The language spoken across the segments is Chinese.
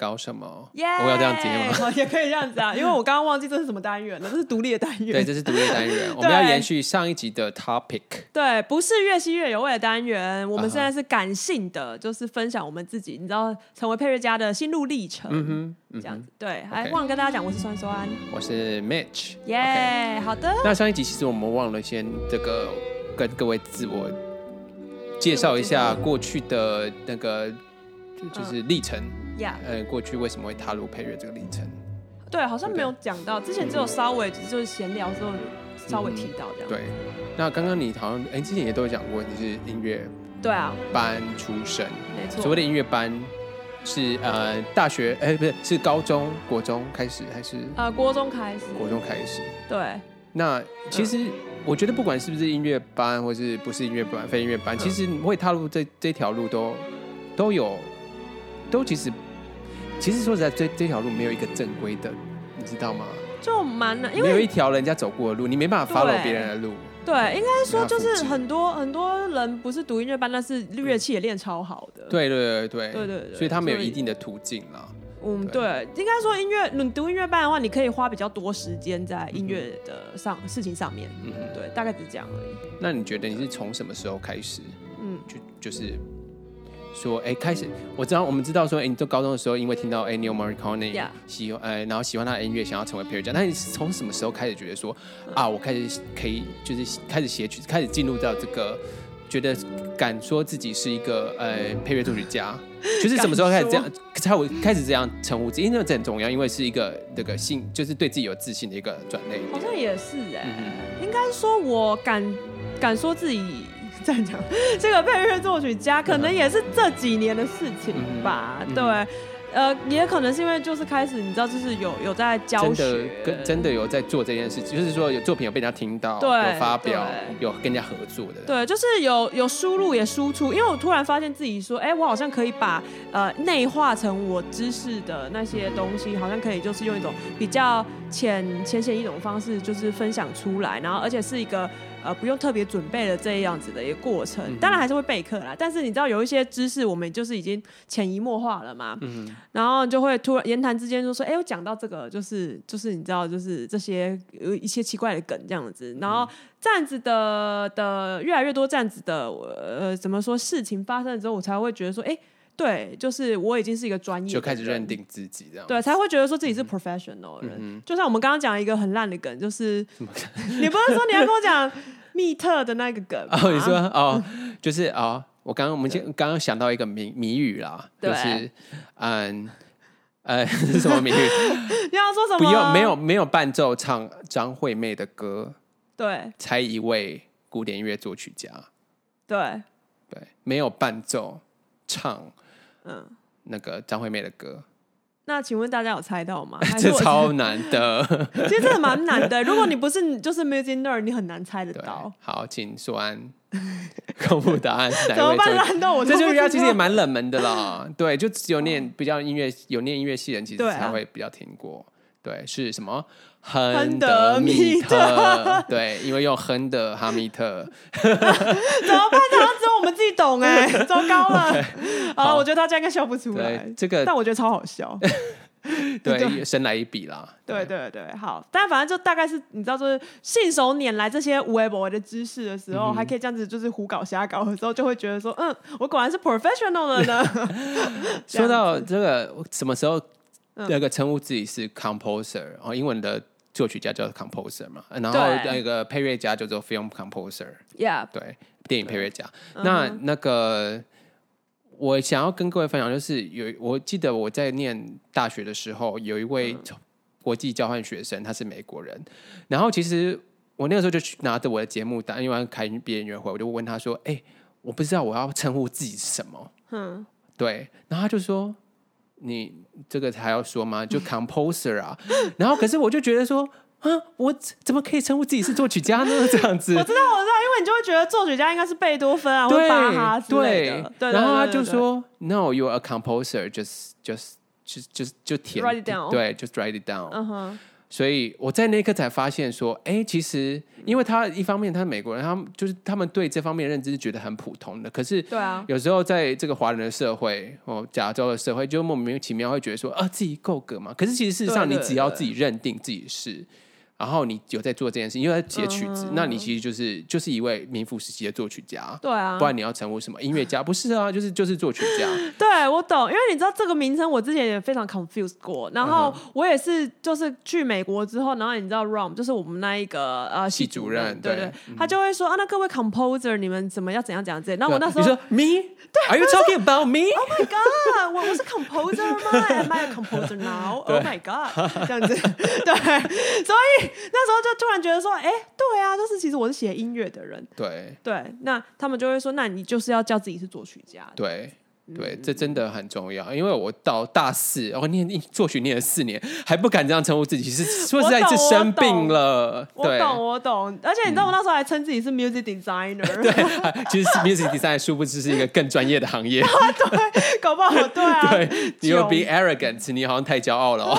搞什么？耶！我要这样接吗？也可以这样子啊，因为我刚刚忘记这是什么单元了，这是独立的单元。对，这是独立的单元，我们要延续上一集的 topic。对，不是越吸越有味的单元，我们现在是感性的，就是分享我们自己，你知道，成为配乐家的心路历程。嗯哼，这样子。对，还忘了跟大家讲，我是酸酸，我是 Mitch。耶，好的。那上一集其实我们忘了先这个跟各位自我。介绍一下过去的那个就是历程，呃，过去为什么会踏入配乐这个历程？对，好像没有讲到，之前只有稍微就是闲聊时候稍微提到这样。对，那刚刚你好像哎，之前也都有讲过，你是音乐对啊班出身，没错。所谓的音乐班是呃大学哎不是是高中国中开始还是呃国中开始？国中开始。对，那其实。我觉得不管是不是音乐班，或是不是音乐班、非音乐班，其实会踏入这这条路都都有，都其实其实说实在，这这条路没有一个正规的，你知道吗？就蛮难，因为没有一条人家走过的路，你没办法 follow 别人的路。对，应该说就是很多很多人不是读音乐班，但是乐器也练超好的。对对对对对对，所以他们有一定的途径啦。嗯，对，应该说音乐，你读音乐班的话，你可以花比较多时间在音乐的上事情上面。嗯，对，大概只是这样而已。那你觉得你是从什么时候开始？嗯，就就是说，哎，开始我知道，我们知道说，哎，你在高中的时候，因为听到 Ennio Morricone 喜欢，哎，然后喜欢他的音乐，想要成为配乐家。那你是从什么时候开始觉得说，啊，我开始可以，就是开始写曲，开始进入到这个？觉得敢说自己是一个呃配乐作曲家，就是什么时候开始这样才我开始这样称呼自己？因为这很重要，因为是一个那个信，就是对自己有自信的一个转类。好像也是哎、欸，嗯、应该说我敢敢说自己这样讲，这个配乐作曲家可能也是这几年的事情吧，嗯、对。呃，也可能是因为就是开始，你知道，就是有有在教学，真的跟真的有在做这件事情，就是说有作品有被人家听到，对有发表，有跟人家合作的。对，就是有有输入也输出，因为我突然发现自己说，哎、欸，我好像可以把呃内化成我知识的那些东西，好像可以就是用一种比较浅浅显易懂的方式，就是分享出来，然后而且是一个。呃，不用特别准备的这样子的一个过程，当然还是会备课啦。但是你知道有一些知识，我们就是已经潜移默化了嘛。嗯。然后就会突然言谈之间就说：“哎，我讲到这个，就是就是你知道，就是这些有一些奇怪的梗这样子。”然后这样子的的越来越多这样子的呃，怎么说事情发生了之后，我才会觉得说：“哎。”对，就是我已经是一个专业，就开始认定自己这样，对，才会觉得说自己是 professional 的人。嗯、就像我们刚刚讲一个很烂的梗，就是你不是说你要跟我讲密特的那个梗哦，你说哦，就是哦，我刚刚我们先刚刚想到一个谜谜语啦，就是嗯呃 是什么谜语？你 要说什么？不用，没有没有伴奏唱张惠妹的歌，对，猜一位古典音乐作曲家，对对，没有伴奏唱。嗯，那个张惠妹的歌，那请问大家有猜到吗？这超难的，其实真的蛮难的。如果你不是就是 music nerd，你很难猜得到。好，请说完 公布答案。怎么办？难道我这就比较其实也蛮冷门的啦。对，就只有念比较音乐有念音乐系人，其实才会比较听过。对，是什么？亨德米特。对，因为用亨德哈密特。怎么办？好像只有我们自己懂哎，糟糕了。好，我觉得他这样应该笑不出来。这个，但我觉得超好笑。对，神来一笔啦。对对对，好。但反正就大概是，你知道，就是信手拈来这些无为不为的知识的时候，还可以这样子，就是胡搞瞎搞的时候，就会觉得说，嗯，我果然是 professional 了呢。说到这个，什么时候？那个称呼自己是 composer，然后英文的作曲家叫 composer 嘛，然后那个配乐家叫做 film composer，Yeah，对，电影配乐家。那那个我想要跟各位分享，就是有我记得我在念大学的时候，有一位国际交换学生，他是美国人。然后其实我那个时候就去拿着我的节目单，因为开毕业音乐会，我就问他说：“哎，我不知道我要称呼自己是什么。”嗯，对，然后他就说。你这个还要说吗？就 composer 啊，然后可是我就觉得说啊，我怎么可以称呼自己是作曲家呢？这样子，我知道，我知道，因为你就会觉得作曲家应该是贝多芬啊，或巴哈之类的。对，然后他就说，No，you're a composer，just just just just 就填，对，just write it down。所以我在那一刻才发现说，哎、欸，其实因为他一方面他是美国人，他们就是他们对这方面认知是觉得很普通的。可是，对啊，有时候在这个华人的社会哦，加州的社会，就莫名其妙会觉得说，啊，自己够格嘛。可是其实事实上，你只要自己认定自己是。然后你有在做这件事，因为写曲子，嗯，那你其实就是就是一位名副实实的作曲家。对啊，不然你要成为什么音乐家？不是啊，就是就是作曲家。对，我懂，因为你知道这个名称，我之前也非常 confused 过。然后我也是，就是去美国之后，然后你知道 Rom 就是我们那一个呃系主任，对他就会说啊，那各位 composer，你们怎么要怎样怎样这样？然后我那时候你说 me，对，Are you talking about me？Oh my god，我我是 composer 吗？Am I a composer now？Oh my god，这样子，对，所以。那时候就突然觉得说，哎、欸，对啊，就是其实我是写音乐的人，对。对，那他们就会说，那你就是要叫自己是作曲家，对对，这真的很重要，因为我到大四，然后念作曲念了四年，还不敢这样称呼自己，是说实在是生病了，我懂，我懂，我懂，而且你知道我那时候还称自己是 music designer，对，其实 music designer 殊不知是一个更专业的行业，对，搞不好对啊，对你又 be arrogant，你好像太骄傲了哦。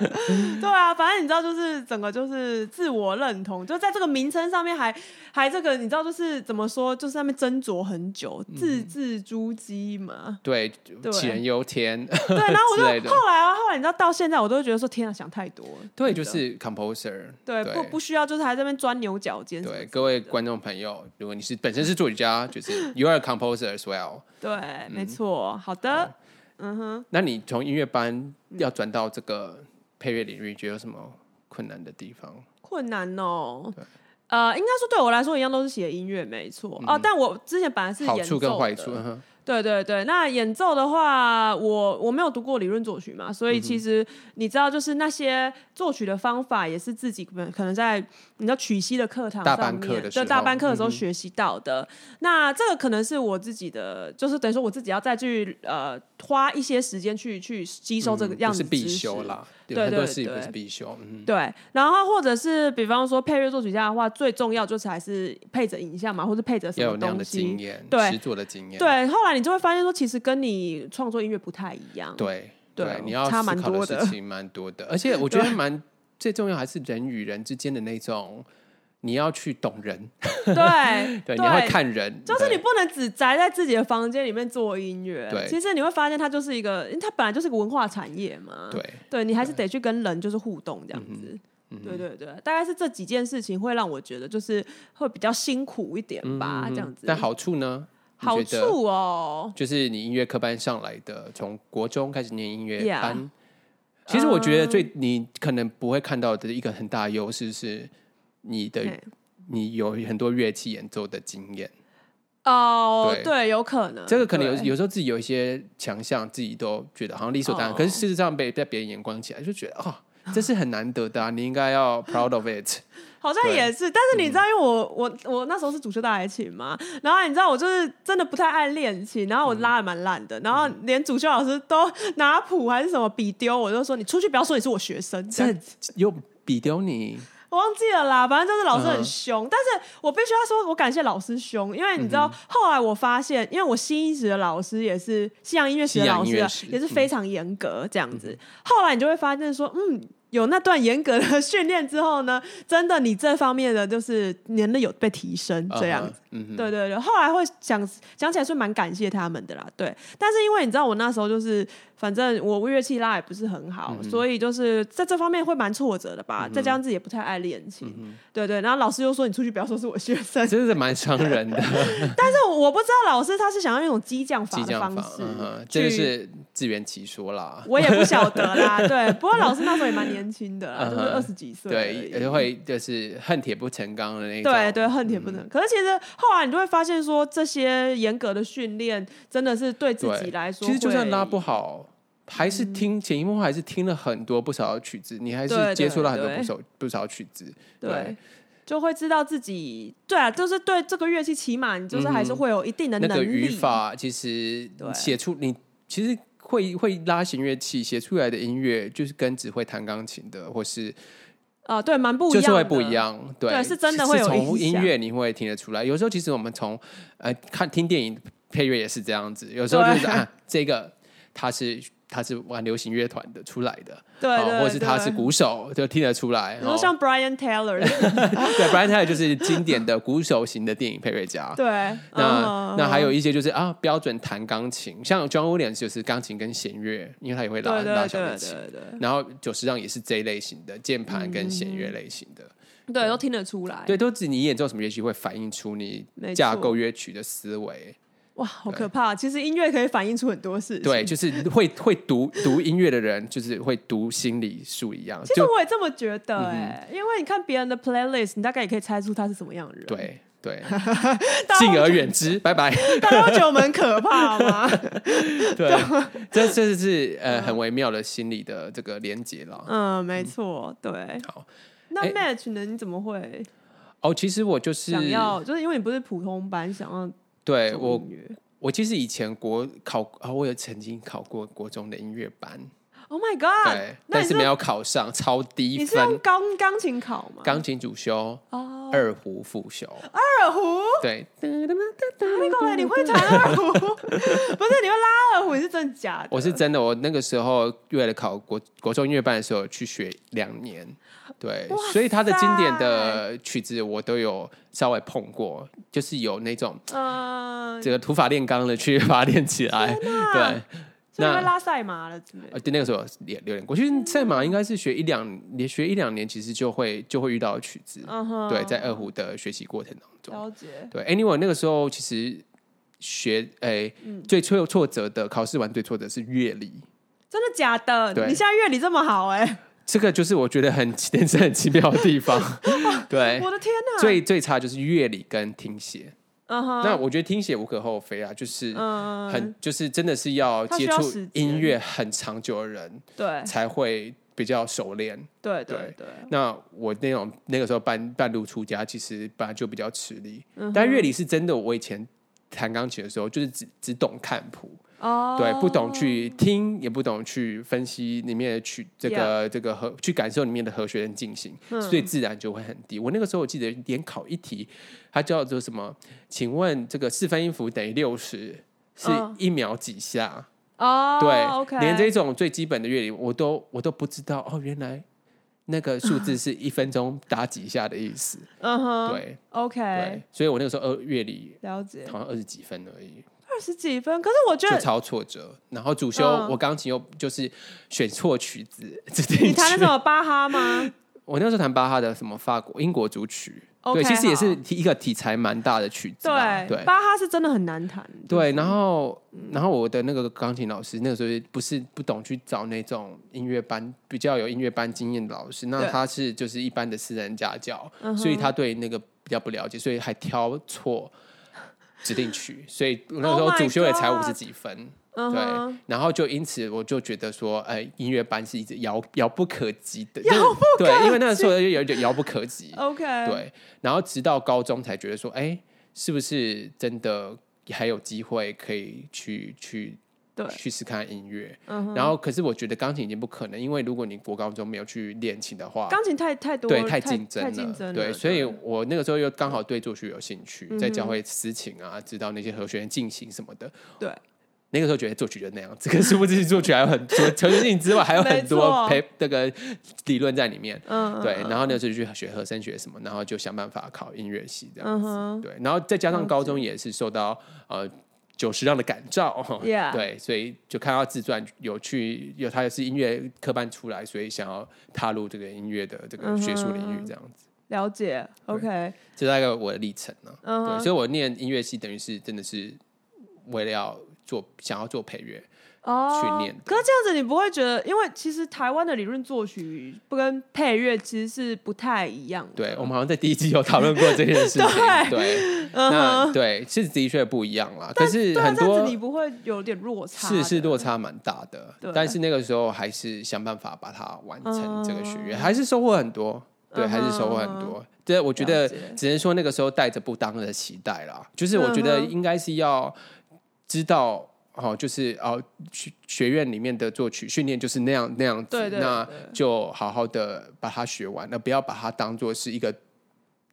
对啊，反正你知道，就是整个就是自我认同，就在这个名称上面还还这个，你知道就是怎么说，就是上面斟酌很久，字字珠玑嘛。对，杞人忧天。对，然后我就 后来啊，后来你知道到现在，我都会觉得说，天啊，想太多了。对，就是 composer。对，不不需要，就是还在那边钻牛角尖。对，各位观众朋友，如果你是本身是作曲家，就是 you are a composer as well。对，没错。好的，嗯哼。那你从音乐班要转到这个。配乐领域，觉得有什么困难的地方？困难哦，呃，应该说对我来说一样都是写音乐，没错哦。但我之前本来是演奏的，好处跟坏处。嗯对对对，那演奏的话，我我没有读过理论作曲嘛，所以其实你知道，就是那些作曲的方法也是自己可能在你知道曲析的课堂上面，就大班课的时候学习到的、嗯。那这个可能是我自己的，就是等于说我自己要再去呃花一些时间去去吸收这个样子知识。嗯、是必修啦，对对对，很多事情不是必修。嗯，对。然后或者是比方说配乐作曲家的话，最重要就是还是配着影像嘛，或者配着什么东西，要有那样的经验，对，实作的经验。对，后来你就会发现说，其实跟你创作音乐不太一样。对对，对，你要思考的事情蛮多的，而且我觉得蛮 最重要还是人与人之间的那种，你要去懂人。对 对，你会看人，就是你不能只宅在自己的房间里面做音乐。对，其实你会发现它就是一个，因为它本来就是个文化产业嘛。对对，你还是得去跟人就是互动这样子。对对对，大概是这几件事情会让我觉得就是会比较辛苦一点吧，这样子。但好处呢？好处哦，就是你音乐科班上来的，从国中开始念音乐班。Yeah. 其实我觉得最你可能不会看到的一个很大的优势是你的你有很多乐器演奏的经验。哦、oh，对，有可能。这个可能有有时候自己有一些强项，自己都觉得好像理所当然，oh. 可是事实上被在别人眼光起来就觉得哦，这是很难得的啊，你应该要 proud of it。好像也是，但是你知道，因为我、嗯、我我那时候是主修大提琴嘛，然后你知道我就是真的不太爱练琴，然后我拉的蛮烂的，然后连主修老师都拿谱还是什么笔丢，我就说你出去不要说你是我学生，这又笔丢你，我忘记了啦，反正就是老师很凶，嗯、但是我必须要说，我感谢老师凶，因为你知道、嗯、后来我发现，因为我西音史的老师也是西洋音乐史的老师、啊，也是非常严格这样子、嗯，后来你就会发现说，嗯。有那段严格的训练之后呢，真的你这方面的就是年龄有被提升这样子，uh -huh. 嗯，对对对。后来会想想起来是蛮感谢他们的啦，对。但是因为你知道我那时候就是，反正我乐器拉也不是很好，嗯、所以就是在这方面会蛮挫折的吧。嗯、再加上自己也不太爱练琴、嗯，对对。然后老师又说你出去不要说是我学生，真的是蛮伤人的。但是我不知道老师他是想要用一种激将法的方式，这个是自圆其说啦。我也不晓得啦，对。不过老师那时候也蛮年轻的，就是二十几岁，对，也会就是恨铁不成钢的那种。对对，恨铁不成、嗯。可是其实后来你就会发现说，这些严格的训练真的是对自己来说，其实就算拉不好。还是听潜移默化，还是听了很多不少的曲子，你还是接触了很多不少不少曲子，对，就会知道自己对啊，就是对这个乐器，起码你就是还是会有一定的能力。嗯、那个语法其实写出你其实会会拉弦乐器写出来的音乐，就是跟只会弹钢琴的或是啊、呃，对，蛮不一样，就是会不一样，对，对是真的会有从音乐你会听得出来。有时候其实我们从呃看听电影配乐也是这样子，有时候就是啊，这个它是。他是玩流行乐团的出来的，对，或者是他是鼓手，就听得出来。然后像 Brian Taylor，对，Brian Taylor 就是经典的鼓手型的电影配乐家。对，那那还有一些就是啊，标准弹钢琴，像 John Williams 就是钢琴跟弦乐，因为他也会拉拉小提琴。然后久石让也是这一类型的键盘跟弦乐类型的。对，都听得出来。对，都指你演奏什么乐器会反映出你架构乐曲的思维。哇，好可怕！其实音乐可以反映出很多事情。对，就是会会读读音乐的人，就是会读心理书一样。其实我也这么觉得哎，因为你看别人的 playlist，你大概也可以猜出他是什么样的人。对对，敬而远之，拜拜。大家会觉得我们很可怕吗？对，这这是呃很微妙的心理的这个连接了。嗯，没错，对。好，那 match 呢？你怎么会？哦，其实我就是想要，就是因为你不是普通班，想要。对我，我其实以前国考啊，我有曾经考过国中的音乐班。Oh my god！对，但是没有考上，超低分。你是用钢钢琴考吗？钢琴主修，二胡副修。二胡？对。你你会弹二胡？不是，你会拉二胡？你是真的假的？我是真的。我那个时候为了考国国中音乐班的时候，去学两年。对，所以他的经典的曲子我都有稍微碰过，就是有那种，呃，这个土法炼钢的去 把它练起来。对，那拉赛马了，对，那个时候也有点过。其实赛马应该是学一两，你学一两年，其实就会就会遇到曲子。对，在二胡的学习过程当中，了解。对，Anyway，那个时候其实学，哎，最最有挫折的考试完最挫折是乐理。真的假的？你现在乐理这么好，哎。这个就是我觉得很 人生很奇妙的地方，对，我的天哪，最最差就是乐理跟听写，那我觉得听写无可厚非啊，就是很就是真的是要接触音乐很长久的人，对，才会比较熟练，对对对。那我那种那个时候半半路出家，其实本来就比较吃力，但乐理是真的，我以前弹钢琴的时候，就是只只懂看谱。哦，对，不懂去听，也不懂去分析里面的曲，这个这个和去感受里面的和弦的进行，所以自然就会很低。我那个时候我记得连考一题，它叫做什么？请问这个四分音符等于六十，是一秒几下？哦，对，连这种最基本的乐理我都我都不知道哦，原来那个数字是一分钟打几下的意思。嗯哼，对，OK，对，所以我那个时候二乐理了解，好像二十几分而已。十几分，可是我觉得就超挫折。然后主修我钢琴又就是选错曲子，你弹的什么巴哈吗？我那时候弹巴哈的什么法国英国组曲，对，其实也是一个题材蛮大的曲子。对，巴哈是真的很难弹。对，然后然后我的那个钢琴老师那个时候不是不懂去找那种音乐班比较有音乐班经验的老师，那他是就是一般的私人家教，所以他对那个比较不了解，所以还挑错。指定曲，所以那时候主修也才五十几分，oh、对，然后就因此我就觉得说，哎、欸，音乐班是一直遥遥不可及的，遥不可及，对，因为那个时候就有点遥不可及，OK，对，然后直到高中才觉得说，哎、欸，是不是真的还有机会可以去去。对。去试看音乐，然后可是我觉得钢琴已经不可能，因为如果你国高中没有去练琴的话，钢琴太太多，对，太竞争了，对，所以我那个时候又刚好对作曲有兴趣，嗯、在教会私琴啊，知道那些和弦进行什么的，对，那个时候觉得作曲就那样子，可是不只是作曲还有很多，除了和弦之外还有很多陪那个理论在里面，嗯，对，然后那时候就去学和声学什么，然后就想办法考音乐系这样子，嗯、对，然后再加上高中也是受到呃。久石让的感召.对，所以就看到自传有去有他也是音乐科班出来，所以想要踏入这个音乐的这个学术领域，这样子。了解，OK，这大概我的历程呢。Uh huh. 对，所以我念音乐系等于是真的是为了要做，想要做配乐。哦，训练。可是这样子，你不会觉得，因为其实台湾的理论作曲不跟配乐其实是不太一样的。对，我们好像在第一季有讨论过这件事情。对，对，那对是的确不一样啦。可是很多你不会有点落差，是是落差蛮大的。但是那个时候还是想办法把它完成这个学业，还是收获很多。对，还是收获很多。对，我觉得只能说那个时候带着不当的期待啦。就是我觉得应该是要知道。哦，就是哦，学学院里面的作曲训练就是那样那样子，对对对，那就好好的把它学完，那不要把它当做是一个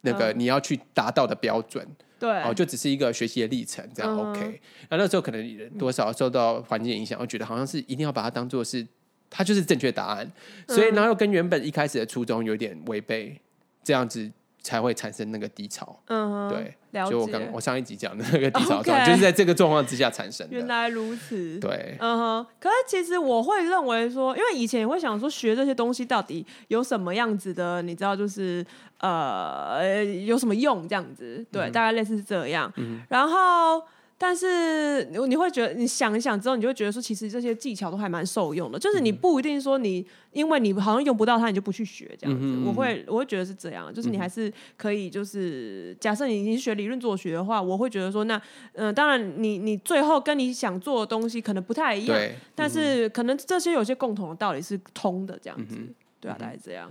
那个你要去达到的标准。对，哦，就只是一个学习的历程，这样 OK。那那时候可能多少受到环境影响，我觉得好像是一定要把它当做是，它就是正确答案，所以然后跟原本一开始的初衷有点违背，这样子。才会产生那个低潮，嗯，对，就我刚我上一集讲的那个低潮状态，就是在这个状况之下产生的。原来如此，对，嗯哼。可是其实我会认为说，因为以前也会想说，学这些东西到底有什么样子的，你知道，就是呃，有什么用这样子，对，嗯、大概类似是这样。嗯、然后。但是你会觉得，你想一想之后，你就会觉得说，其实这些技巧都还蛮受用的。就是你不一定说你，因为你好像用不到它，你就不去学这样子。我会我会觉得是这样，就是你还是可以，就是假设你已经学理论作学的话，我会觉得说，那嗯、呃，当然你你最后跟你想做的东西可能不太一样，但是可能这些有些共同的道理是通的这样子。嗯、对啊，大概这样。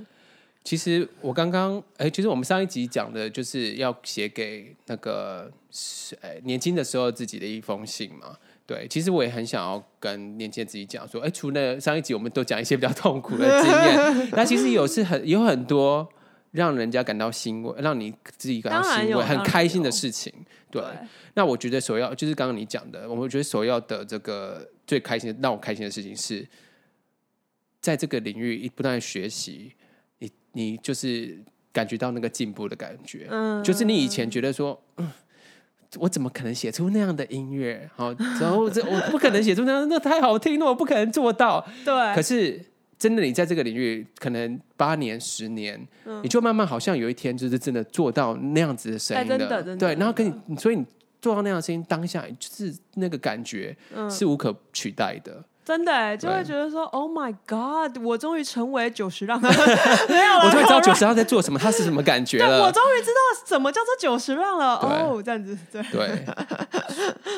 其实我刚刚哎，其实我们上一集讲的就是要写给那个哎年轻的时候自己的一封信嘛。对，其实我也很想要跟年轻的自己讲说，哎，除了上一集我们都讲一些比较痛苦的经验，那其实有是很有很多让人家感到欣慰，让你自己感到欣慰、很开心的事情。对，对那我觉得首要就是刚刚你讲的，我觉得首要的这个最开心的、让我开心的事情是，在这个领域不断的学习。你就是感觉到那个进步的感觉，嗯，就是你以前觉得说，嗯，我怎么可能写出那样的音乐？好，然后这我不可能写出那样，那太好听了，我不可能做到。对，可是真的，你在这个领域可能八年、十年，嗯，你就慢慢好像有一天就是真的做到那样子的声音了，对，然后跟你，所以你做到那样的声音，当下就是那个感觉是无可取代的。真的就会觉得说对，Oh my God！我终于成为九十让，没有了。我终于知道九十让在做什么，他是什么感觉了。我终于知道什么叫做九十让了。哦对，oh, 这样子，对对。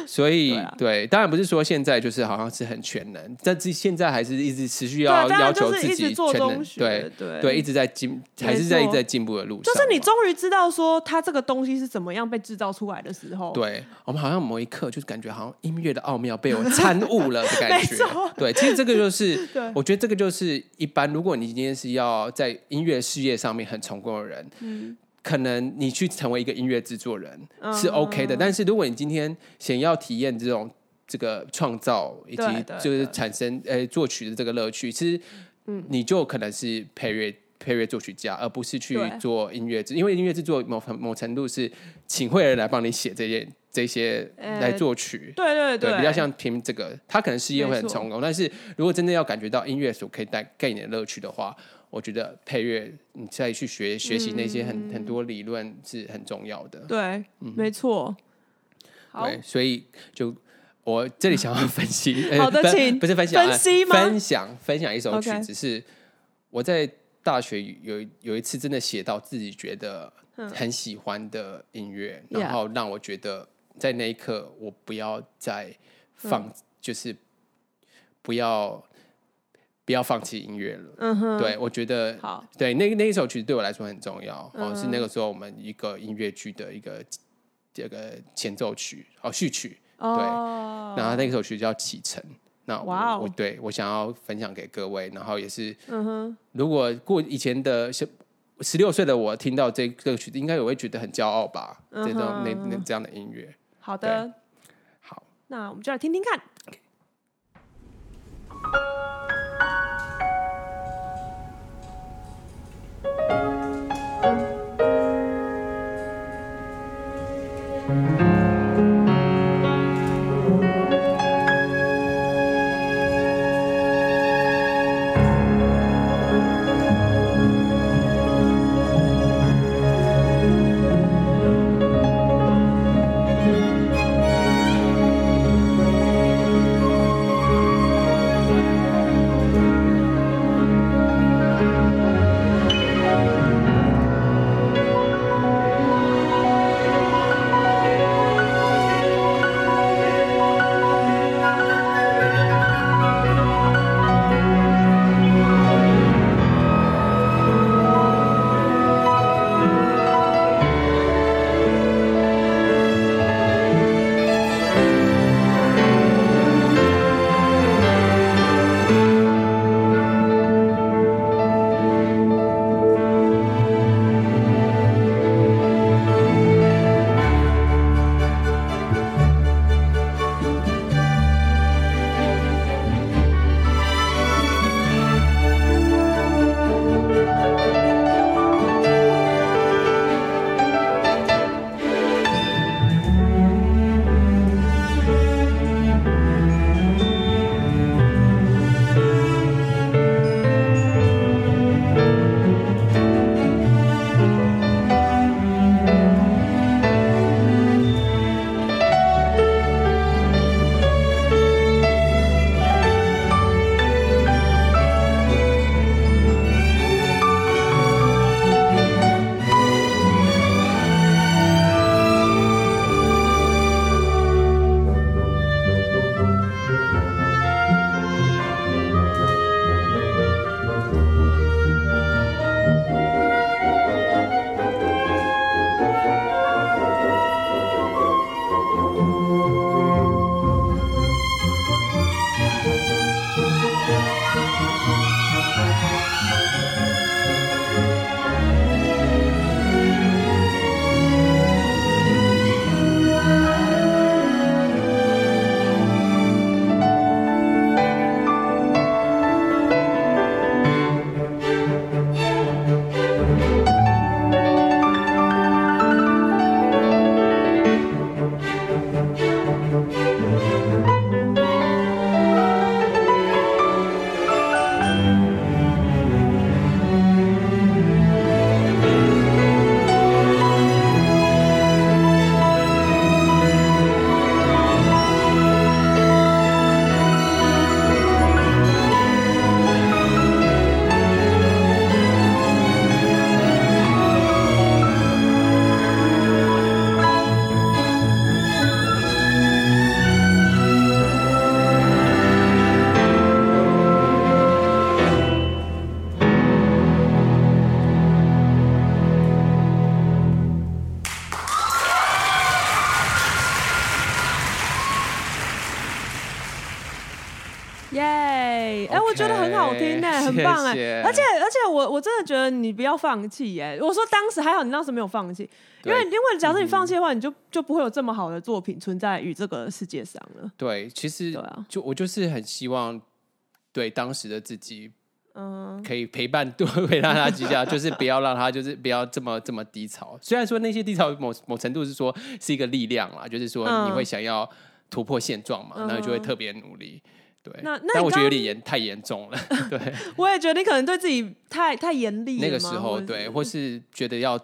所以 对，啊、对，当然不是说现在就是好像是很全能，但是现在还是一直持续要要求自己全能。对对对，一直在进，还是在一直在进步的路上。就是你终于知道说，它这个东西是怎么样被制造出来的时候。对，我们好像某一刻就是感觉好像音乐的奥妙被我参悟了的感觉。对，其实这个就是，对我觉得这个就是一般。如果你今天是要在音乐事业上面很成功的人，嗯，可能你去成为一个音乐制作人是 OK 的。嗯、但是如果你今天想要体验这种这个创造以及就是产生呃作曲的这个乐趣，其实嗯，你就可能是配乐配乐作曲家，而不是去做音乐制。因为音乐制作某某程度是请会的人来帮你写这些。这些来作曲，对对对，比较像听这个，他可能事业会很成功，但是如果真的要感觉到音乐所可以带给你的乐趣的话，我觉得配乐你再去学学习那些很很多理论是很重要的。对，没错。对，所以就我这里想要分析，好的，请不是分享，分析吗？分享分享一首曲子，是我在大学有有一次真的写到自己觉得很喜欢的音乐，然后让我觉得。在那一刻，我不要再放，嗯、就是不要不要放弃音乐了。嗯哼，对我觉得好，对那那一首曲子对我来说很重要。嗯、哦，是那个时候我们一个音乐剧的一个这个前奏曲哦序曲。哦、对，然后那首曲叫《启程》。那我，哇哦、我对我想要分享给各位，然后也是，嗯哼，如果过以前的十六岁的我听到这个曲子，应该也会觉得很骄傲吧？嗯、这种那那这样的音乐。好的。好。那我们就来听听看。而且而且我我真的觉得你不要放弃哎。我说当时还好，你当时没有放弃，因为因为假设你放弃的话，你就就不会有这么好的作品存在于这个世界上了。对，其实对啊，就我就是很希望对当时的自己。嗯，可以陪伴，多陪伴他几下，就是不要让他，就是不要这么这么低潮。虽然说那些低潮某某程度是说是一个力量啦，就是说你会想要突破现状嘛，然后、就会特别努力。对，那那但我觉得有点严，太严重了。对，我也觉得你可能对自己太太严厉。那个时候，对，或是觉得要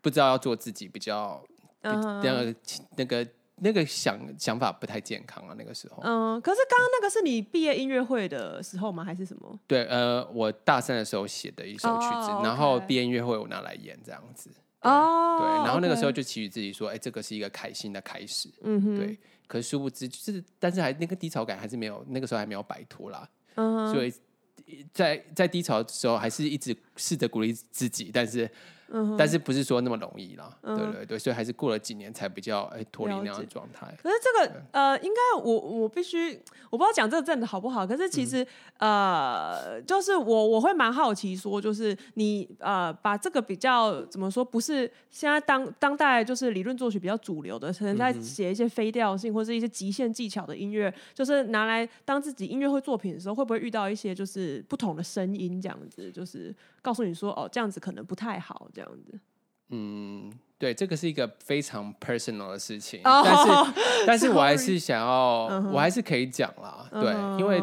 不知道要做自己比较，那个那个。那个想想法不太健康啊，那个时候。嗯，可是刚刚那个是你毕业音乐会的时候吗？还是什么？对，呃，我大三的时候写的一首曲子，然后毕业音乐会我拿来演这样子。哦。对，然后那个时候就期许自己说，哎，这个是一个开心的开始。嗯哼。对，可是殊不知，就是但是还那个低潮感还是没有，那个时候还没有摆脱啦。嗯。所以在在低潮的时候，还是一直试着鼓励自己，但是。但是不是说那么容易啦？嗯、对对对，所以还是过了几年才比较哎脱离那样的状态。可是这个对呃，应该我我必须我不知道讲这个真的好不好。可是其实、嗯、呃，就是我我会蛮好奇说，就是你呃把这个比较怎么说，不是现在当当代就是理论作曲比较主流的，可能在写一些非调性或是一些极限技巧的音乐，就是拿来当自己音乐会作品的时候，会不会遇到一些就是不同的声音这样子？就是告诉你说哦，这样子可能不太好这样。子，嗯，对，这个是一个非常 personal 的事情，oh, 但是，但是我还是想要，uh huh. 我还是可以讲啦，对，uh huh. 因为，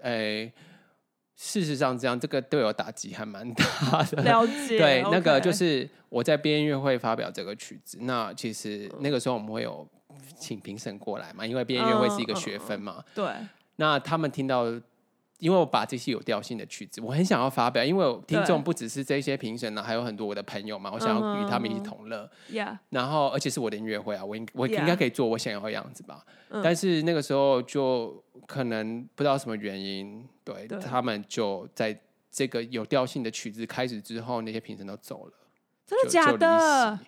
哎、欸，事实上，这样这个对我打击还蛮大的。了解，对那个就是我在毕业音乐会发表这个曲子，那其实那个时候我们会有请评审过来嘛，因为毕业音乐会是一个学分嘛，uh. 对，那他们听到。因为我把这些有调性的曲子，我很想要发表，因为我听众不只是这些评审呢，还有很多我的朋友嘛，我想要与他们一起同乐。Yeah. 然后，而且是我的音乐会啊，我应我应该可以做我想要的样子吧。但是那个时候就可能不知道什么原因，对，对他们就在这个有调性的曲子开始之后，那些评审都走了，真的假的？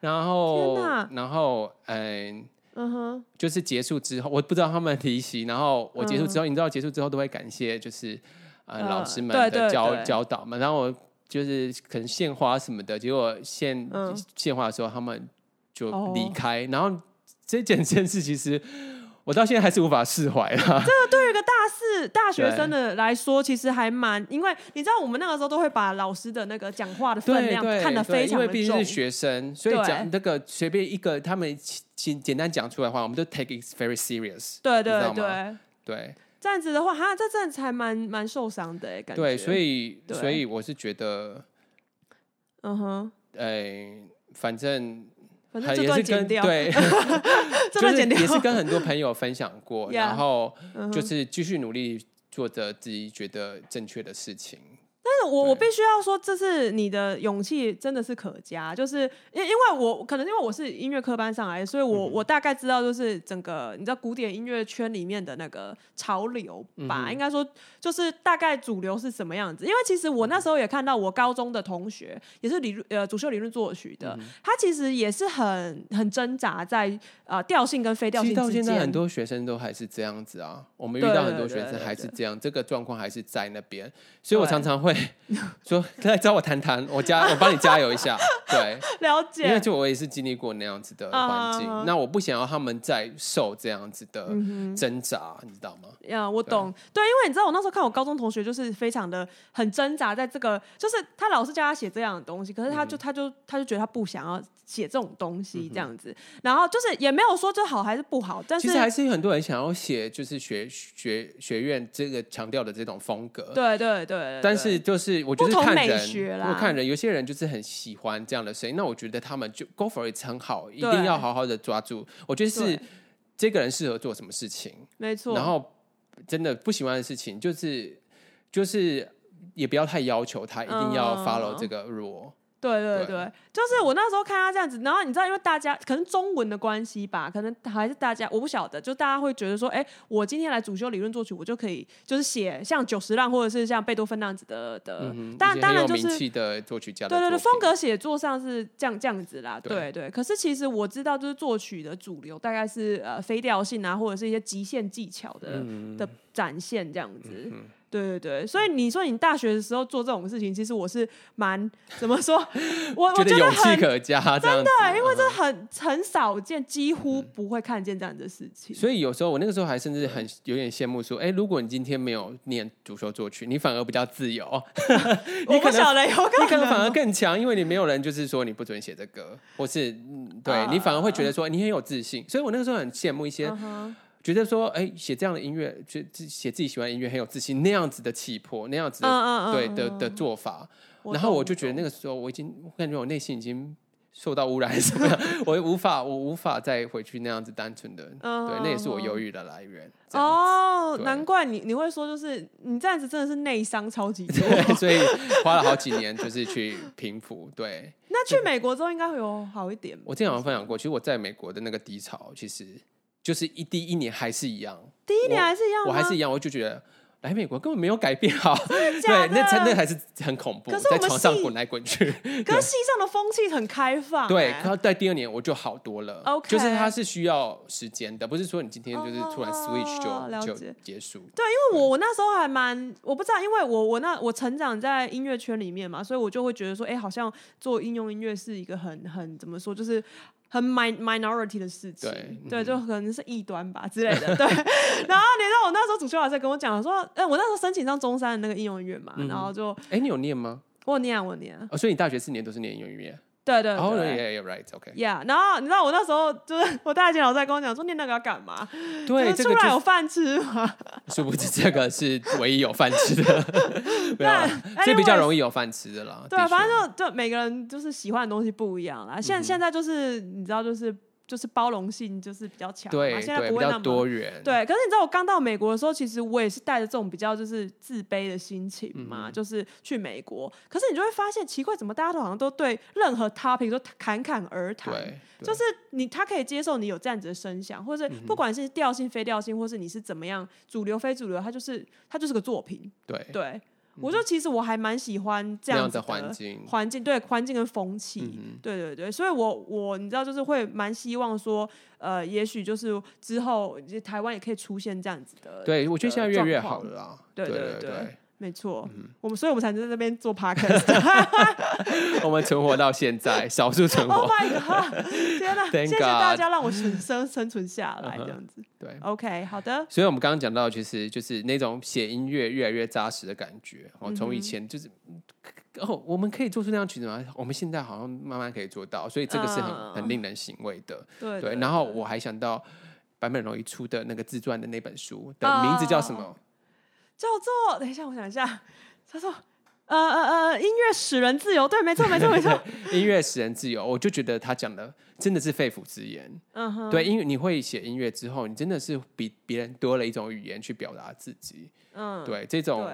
然后，然后，嗯。嗯哼，就是结束之后，我不知道他们提醒，然后我结束之后，你知道结束之后都会感谢，就是呃老师们的教教导嘛，然后我就是可能献花什么的，结果献献花的时候他们就离开，然后这件件事其实我到现在还是无法释怀了。这个对于一个大四大学生的来说，其实还蛮，因为你知道我们那个时候都会把老师的那个讲话的分量看得非常的重，因为毕竟是学生，所以讲那个随便一个他们。简简单讲出来的话，我们都 take it very serious。对对对对，这样子的话，哈，这阵子还蛮蛮受伤的哎，感觉。对，所以所以我是觉得，嗯哼，哎，反正反正也是跟对，就是也是跟很多朋友分享过，然后就是继续努力做着自己觉得正确的事情。我我必须要说，这是你的勇气，真的是可嘉。就是因因为我可能因为我是音乐科班上来，所以我我大概知道，就是整个你知道古典音乐圈里面的那个潮流吧。嗯、应该说，就是大概主流是什么样子。因为其实我那时候也看到，我高中的同学也是理论呃主修理论作曲的，嗯、他其实也是很很挣扎在呃调性跟非调性之间。到现在很多学生都还是这样子啊，我们遇到很多学生还是这样，这个状况还是在那边，所以我常常会。说来找我谈谈，我加我帮你加油一下，对，了解。因为就我也是经历过那样子的环境，那我不想要他们再受这样子的挣扎，你知道吗？呀，我懂。对，因为你知道，我那时候看我高中同学，就是非常的很挣扎，在这个，就是他老师叫他写这样的东西，可是他就他就他就觉得他不想要写这种东西这样子，然后就是也没有说这好还是不好，但是其实还是有很多人想要写，就是学学学院这个强调的这种风格，对对对。但是就是。我觉得看人，我看人，有些人就是很喜欢这样的声音。那我觉得他们就 go for it 很好，一定要好好的抓住。我觉得是这个人适合做什么事情，没错。然后真的不喜欢的事情，就是就是也不要太要求他一定要 follow 这个 rule。对对对，对就是我那时候看他这样子，然后你知道，因为大家可能中文的关系吧，可能还是大家我不晓得，就大家会觉得说，哎，我今天来主修理论作曲，我就可以就是写像九十浪或者是像贝多芬那样子的的，嗯、当然当然就是的作曲家的，对对对，风格写作上是这样这样子啦，对对，对。可是其实我知道，就是作曲的主流大概是呃非调性啊，或者是一些极限技巧的、嗯、的展现这样子。嗯对对对，所以你说你大学的时候做这种事情，其实我是蛮怎么说？我我觉得勇气可嘉，真的，因为这很很少见，几乎不会看见这样的事情。所以有时候我那个时候还甚至很有点羡慕说，哎，如果你今天没有念主修作曲，你反而比较自由。你可能有可能，你可能反而更强，因为你没有人就是说你不准写这歌，或是对你反而会觉得说你很有自信。所以我那个时候很羡慕一些。觉得说，哎，写这样的音乐，就写自己喜欢的音乐很有自信，那样子的气魄，那样子的嗯嗯嗯对的的做法，然后我就觉得那个时候我已经，我感觉我内心已经受到污染，什么样，我无法，我无法再回去那样子单纯的，对，那也是我忧郁的来源。哦，难怪你你会说，就是你这样子真的是内伤超级多，对，所以花了好几年就是去平复。对，那去美国之后应该会有好一点。我之前好像分享过，其实我在美国的那个低潮，其实。就是一第一年还是一样，第一年还是一样，我还是一样，我就觉得来美国根本没有改变好，对，那才那还是很恐怖，在床上滚来滚去。可是西上的风气很开放，对。然后在第二年我就好多了，OK，就是它是需要时间的，不是说你今天就是突然 switch 就就结束。对，因为我我那时候还蛮，我不知道，因为我我那我成长在音乐圈里面嘛，所以我就会觉得说，哎，好像做应用音乐是一个很很怎么说，就是。很 min minority 的事情，对，就可能是异端吧之类的，对。然后你知道我那时候主修老师跟我讲说，哎、欸，我那时候申请上中山的那个应用音乐嘛，嗯、然后就，哎、欸，你有念吗？我有念，我有念。哦，所以你大学四年都是念应用音乐。对对对，Oh yeah, right，OK，Yeah。然后你知道我那时候就是 我大姐老在跟我讲说，念那个要干嘛？对，出来有饭吃嘛。殊不知这个是唯一有饭吃的，对，这比较容易有饭吃的啦。对，反正就就每个人就是喜欢的东西不一样啦。现现在就是你知道就是。就是包容性就是比较强，对，现在不会那么多元。对，可是你知道我刚到美国的时候，其实我也是带着这种比较就是自卑的心情嘛，嗯、就是去美国。可是你就会发现奇怪，怎么大家都好像都对任何 topic 都侃侃而谈，就是你他可以接受你有这样子的声响，或者是不管是调性非调性，或是你是怎么样主流非主流，他就是他就是个作品。对对。我说，其实我还蛮喜欢这样子的环境，环境对环境跟风气，嗯、对对对，所以我我你知道，就是会蛮希望说，呃，也许就是之后台湾也可以出现这样子的。对，我觉得现在越来越好了啦。对对对。对对对没错，我们所以，我们才能在这边做 podcast。我们存活到现在，少数存活。Oh my god！天哪，谢谢大家让我生生生存下来，这样子。对，OK，好的。所以，我们刚刚讲到，其实就是那种写音乐越来越扎实的感觉。哦，从以前就是哦，我们可以做出那样曲子吗？我们现在好像慢慢可以做到，所以这个是很很令人欣慰的。对对。然后我还想到坂本龙一出的那个自传的那本书的名字叫什么？叫做等一下，我想一下，他说呃呃呃，音乐使人自由。对，没错，没错，没错。音乐使人自由，我就觉得他讲的真的是肺腑之言。嗯哼，对，因为你会写音乐之后，你真的是比别人多了一种语言去表达自己。嗯，对，这种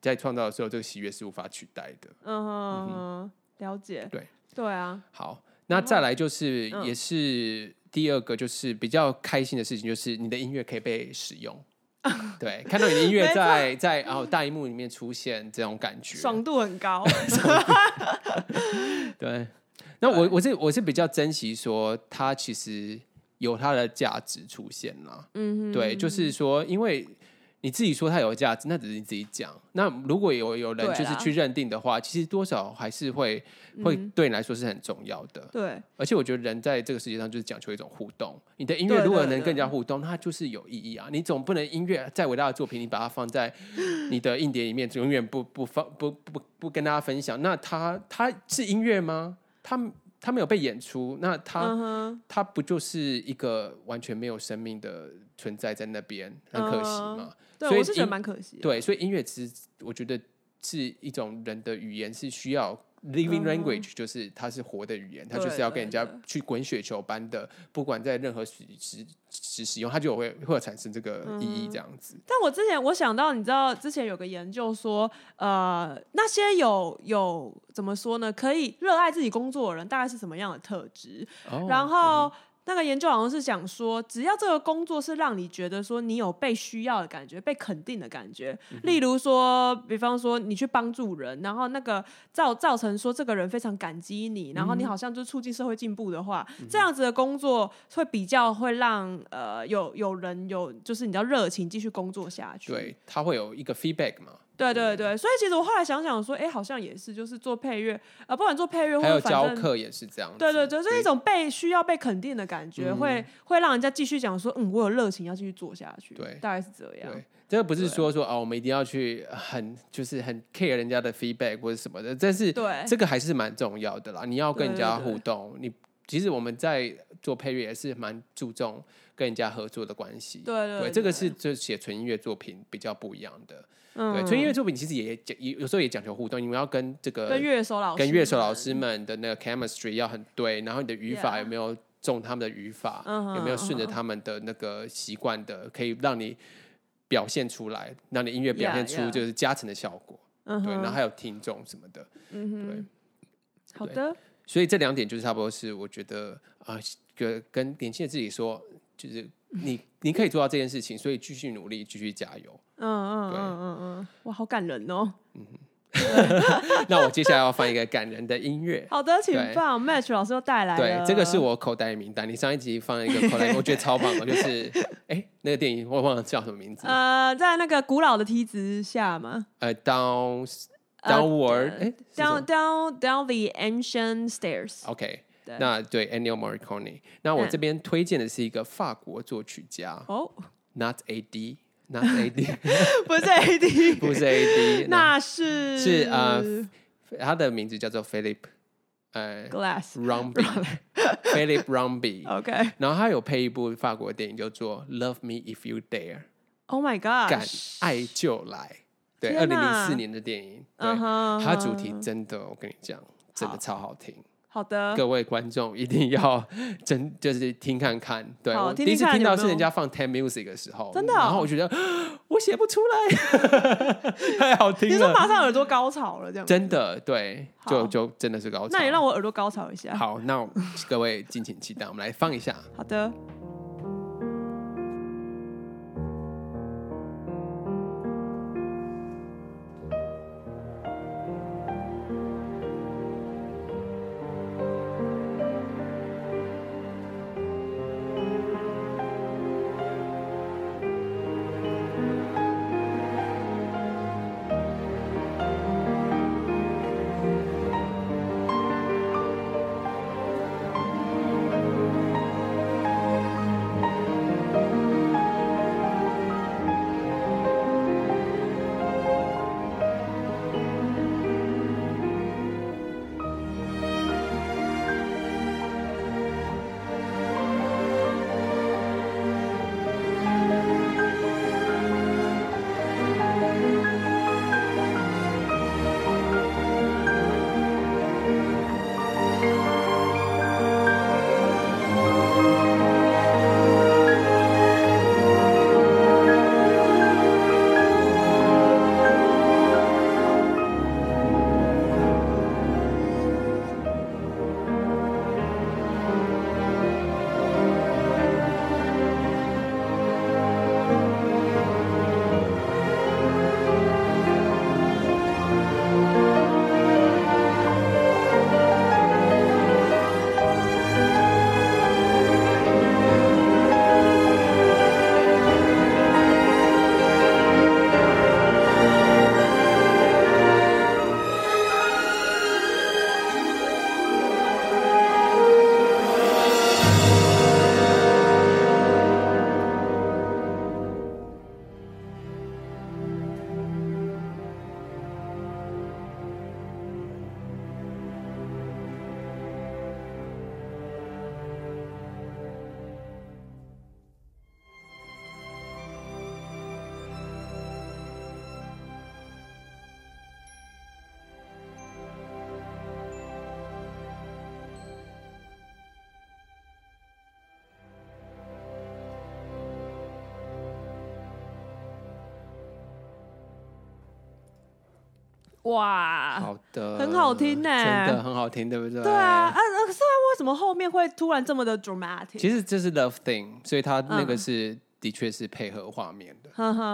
在创造的时候，这个喜悦是无法取代的。嗯哼，了解。对，对啊。好，那再来就是，也是第二个，就是比较开心的事情，就是你的音乐可以被使用。对，看到你的音乐在在然后大荧幕里面出现，这种感觉爽度很高。对，那我我是我是比较珍惜说，它其实有它的价值出现了。嗯，对，就是说，因为。你自己说它有价值，那只是你自己讲。那如果有有人就是去认定的话，其实多少还是会会对你来说是很重要的。对，而且我觉得人在这个世界上就是讲求一种互动。你的音乐如果能更加互动，它就是有意义啊！你总不能音乐再伟大的作品，你把它放在你的硬碟里面，永远不不放不不不跟大家分享，那它它是音乐吗？它它没有被演出，那它、uh huh. 它不就是一个完全没有生命的存在在那边，很可惜嘛？Uh. 对，我是觉得蛮可惜。对，所以音乐其实我觉得是一种人的语言，是需要 living language 就是它是活的语言，它就是要跟人家去滚雪球般的，不管在任何时时时使用，它就会会产生这个意义这样子。但我之前我想到，你知道之前有个研究说，呃，那些有有怎么说呢？可以热爱自己工作的人，大概是什么样的特质？哦、然后。嗯那个研究好像是讲说，只要这个工作是让你觉得说你有被需要的感觉、被肯定的感觉，嗯、例如说，比方说你去帮助人，然后那个造造成说这个人非常感激你，然后你好像就促进社会进步的话，嗯、这样子的工作会比较会让呃有有人有就是你知道热情继续工作下去。对，他会有一个 feedback 嘛。对对对，所以其实我后来想想说，哎，好像也是，就是做配乐，呃，不管做配乐或者教课也是这样。对对对，就是一种被需要被肯定的感觉，会、嗯、会让人家继续讲说，嗯，我有热情要继续做下去。对，大概是这样。对，这个不是说说哦，我们一定要去很就是很 care 人家的 feedback 或者什么的，但是对这个还是蛮重要的啦。你要跟人家互动，对对对，你其实我们在做配乐也是蛮注重跟人家合作的关系。对对，对，对，这个是就写纯音乐作品比较不一样的。嗯、对，纯音乐作品其实也讲，有有时候也讲求互动，你们要跟这个跟乐手老师跟乐手老师们的那个 chemistry 要很对，然后你的语法有没有中他们的语法，yeah. 有没有顺着他们的那个习惯的，可以让你表现出来，让你音乐表现出就是加成的效果。Yeah, yeah. 对，然后还有听众什么的，嗯哼，对，好的。所以这两点就是差不多是我觉得啊，跟、呃、跟年轻的自己说，就是。你你可以做到这件事情，所以继续努力，继续加油。嗯嗯嗯嗯嗯，哇，好感人哦。嗯，那我接下来要放一个感人的音乐。好的，请放。Match 老师又带来了。对，这个是我口袋名单。你上一集放一个口袋，我觉得超棒的，就是哎、欸，那个电影我忘了叫什么名字。呃，在那个古老的梯子下吗？呃，down downward，哎、欸、，down down down the ancient stairs。OK。那对 Ennio Morricone，那我这边推荐的是一个法国作曲家哦，Not A.D.，Not A.D. 不是 A.D. 不是 A.D. 那是是呃，他的名字叫做 Philip 呃 Glass Rumby，Philip Rumby。OK，然后他有配一部法国电影叫做 Love Me If You Dare。Oh my God，敢爱就来，对，二零零四年的电影，对，uh. 它主题真的，我跟你讲，真的超好听。好的，各位观众一定要 真就是听看看，对，我第一次听到是人家放 Ten Music 的时候，真的、哦，然后我觉得我写不出来，太好听了，你说马上耳朵高潮了，这样真的对，就就真的是高潮，那你让我耳朵高潮一下，好，那各位敬请期待，我们来放一下，好的。哇，好的，很好听呢，真的很好听，对不对？对啊，啊，可是他为什么后面会突然这么的 dramatic？其实这是 Love thing，所以他那个是、嗯、的确是配合画面的。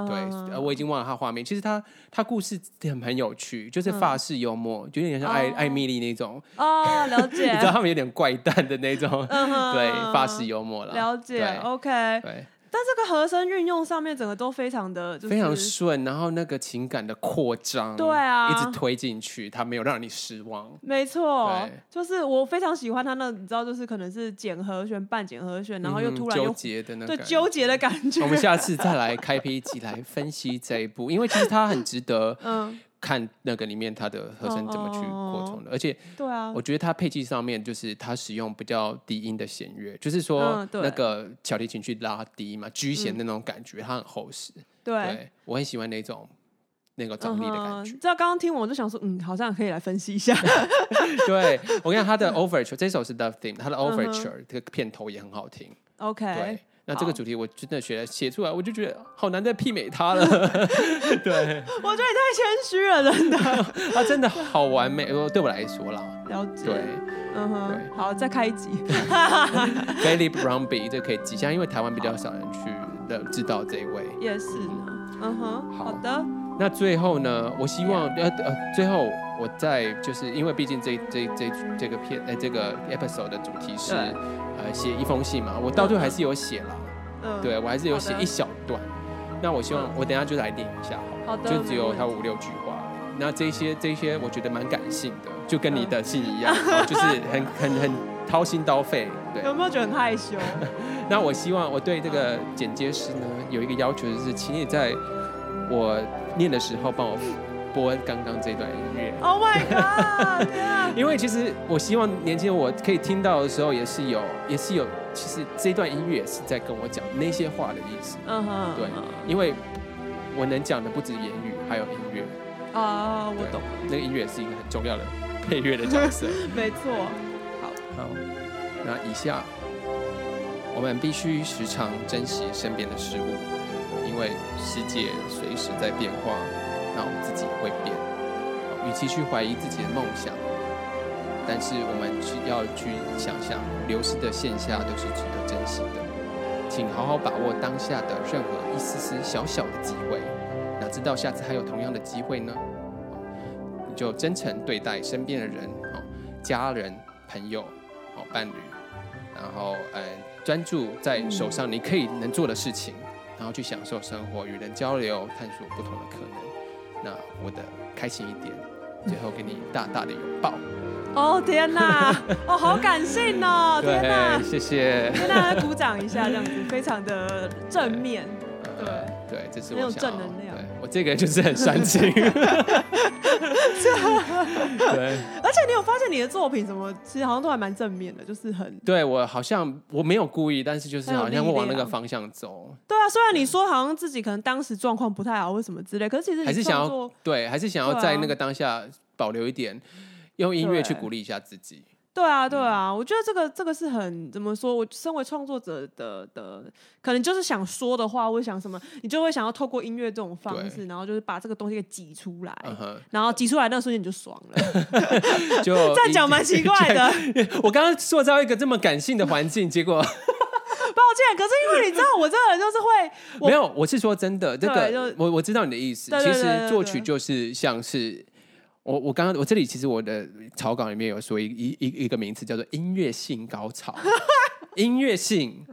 对，我已经忘了他画面。其实他他故事很很有趣，就是法式幽默，就有点像艾艾米丽那种。哦，了解。你知道他们有点怪诞的那种，对，法式幽默了。了解，OK。对。但这个和声运用上面，整个都非常的，非常顺，然后那个情感的扩张，对啊，一直推进去，它没有让你失望。没错，就是我非常喜欢他那，你知道，就是可能是减和弦、半减和弦，然后又突然又纠结的那对纠结的感觉。我们下次再来开辟一集来分析这一部，因为其实它很值得，嗯。看那个里面它的和声怎么去扩充的，而且，对啊，我觉得它配器上面就是它使用比较低音的弦乐，就是说那个小提琴去拉低嘛，G 弦的那种感觉，它很厚实。对，我很喜欢那种那个张力的感觉。知道刚刚听我就想说，嗯，好像可以来分析一下。对，我跟你讲它的 Overture，这首是 Love Theme，它的 Overture 这个片头也很好听。OK。那这个主题我真的学写出来，我就觉得好难再媲美他了。对，我觉得你太谦虚了，真的。他 真的好完美，对我来说啦。了解。对，嗯哼。好，再开一集。Philip Brumby 这可以记下，因为台湾比较少人去的知道这一位。也是呢。嗯哼。好的。那最后呢？我希望呃呃，最后我在就是因为毕竟这这这这个片呃这个 episode 的主题是。呃，写一封信嘛，我到最后还是有写了，嗯，对我还是有写一小段。那我希望我等下就来念一下，好，就只有他五六句话。那这些这些我觉得蛮感性的，就跟你的信一样，就是很很很掏心掏肺。对，有没有觉得很害羞？那我希望我对这个剪接师呢有一个要求，就是请你在我念的时候帮我。播刚刚这段音乐。Oh my god！因为其实我希望年轻人我可以听到的时候，也是有，也是有，其实这段音乐也是在跟我讲那些话的意思。嗯哼。对，因为我能讲的不止言语，还有音乐。啊，我懂。那个音乐是一个很重要的配乐的角色。没错。好。好。那以下，我们必须时常珍惜身边的事物，因为世界随时在变化。那我们自己也会变，与其去怀疑自己的梦想，但是我们需要去想想，流失的线下都是值得珍惜的。请好好把握当下的任何一丝丝小小的机会，哪知道下次还有同样的机会呢？你就真诚对待身边的人，哦，家人、朋友、哦，伴侣，然后呃，专注在手上你可以能做的事情，然后去享受生活，与人交流，探索不同的可能。那我的开心一点，最后给你大大的拥抱。哦天哪，哦好感性哦，天哪，谢谢，跟大家鼓掌一下，这样子非常的正面。对对，这是我有正能量。我这个人就是很煽情。对，而且你有发现你的作品什么，其实好像都还蛮正面的，就是很。对我好像我没有故意，但是就是好像会往那个方向走。对啊，虽然你说好像自己可能当时状况不太好或什么之类，可是其实还是想要对，还是想要在那个当下保留一点，用音乐去鼓励一下自己。对啊，对啊，我觉得这个这个是很怎么说？我身为创作者的的，可能就是想说的话，或者想什么，你就会想要透过音乐这种方式，然后就是把这个东西给挤出来，然后挤出来那瞬间你就爽了。就这样讲蛮奇怪的。我刚刚塑造一个这么感性的环境，结果 抱歉，可是因为你知道，我这个人就是会没有，我是说真的，这个我我知道你的意思。其实作曲就是像是。我我刚刚我这里其实我的草稿里面有说一一一一个名词叫做音乐性高潮，音乐性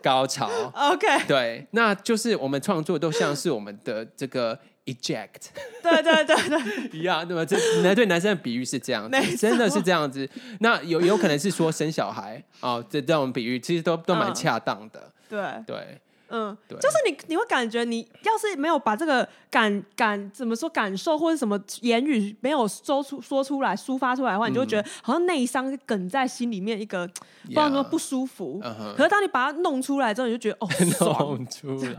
高潮。OK，对，那就是我们创作都像是我们的这个 eject，对对对对，一样，对吧？这男对男生的比喻是这样子，真的是这样子。那有有可能是说生小孩哦，这这种比喻其实都都蛮恰当的。对对。嗯，对，就是你，你会感觉你要是没有把这个感感怎么说感受或者什么言语没有说出说出来抒发出来的话，嗯、你就会觉得好像内伤梗在心里面一个不知道什么不舒服。Uh huh. 可是当你把它弄出来之后，你就觉得哦，弄出来，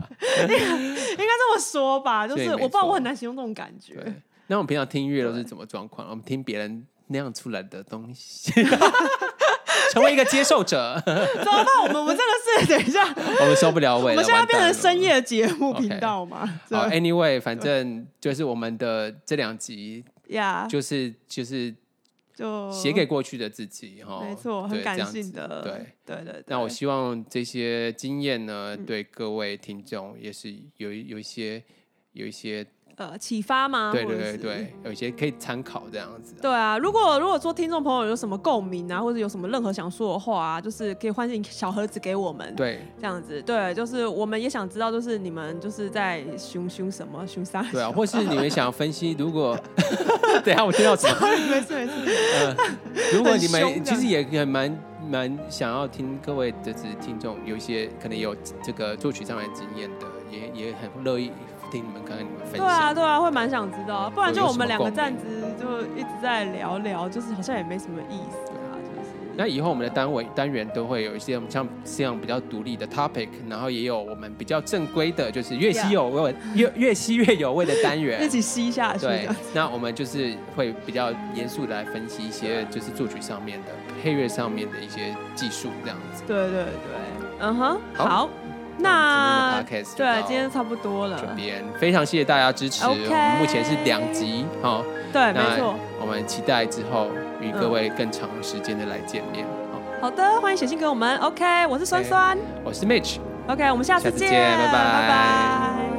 应 该应该这么说吧，就是我不知道我很难形容这种感觉。对，那我们平常听音乐都是怎么状况？我们听别人那样出来的东西。成为一个接受者，怎么办？我们我们这个是等一下，我们受不了尾了。我们现在变成深夜节目频道嘛？好，Anyway，反正就是我们的这两集呀，就是就是就写给过去的自己哈，没错，很感性的，对对对。那我希望这些经验呢，对各位听众也是有有一些有一些。呃，启发吗？对对对对，有一些可以参考这样子。对啊，如果如果说听众朋友有什么共鸣啊，或者有什么任何想说的话啊，就是可以欢迎小盒子给我们。对，这样子，对，就是我们也想知道，就是你们就是在凶凶什么凶啥？对啊，或是你们想要分析，如果 等下我听到什么？没事没事。呃，如果你们其实也也蛮蛮想要听各位的听众有一些可能有这个作曲上面经验的，也也很乐意。听你们看看你们分享。对啊，对啊，会蛮想知道，不然就我们两个这样子就一直在聊聊，就是好像也没什么意思啊，就是。那以后我们的单位单元都会有一些像这样比较独立的 topic，然后也有我们比较正规的，就是越吸有味越越吸越有味的单元，一起吸下去。对，那我们就是会比较严肃的来分析一些就是作曲上面的配乐上面的一些技术这样子。对对对，嗯哼，好。那对，今天差不多了。这边非常谢谢大家支持，我们目前是两集，好，对，没错。我们期待之后与各位更长时间的来见面，好的，欢迎写信给我们。OK，我是酸酸，我是 Mitch。OK，我们下次见，拜拜。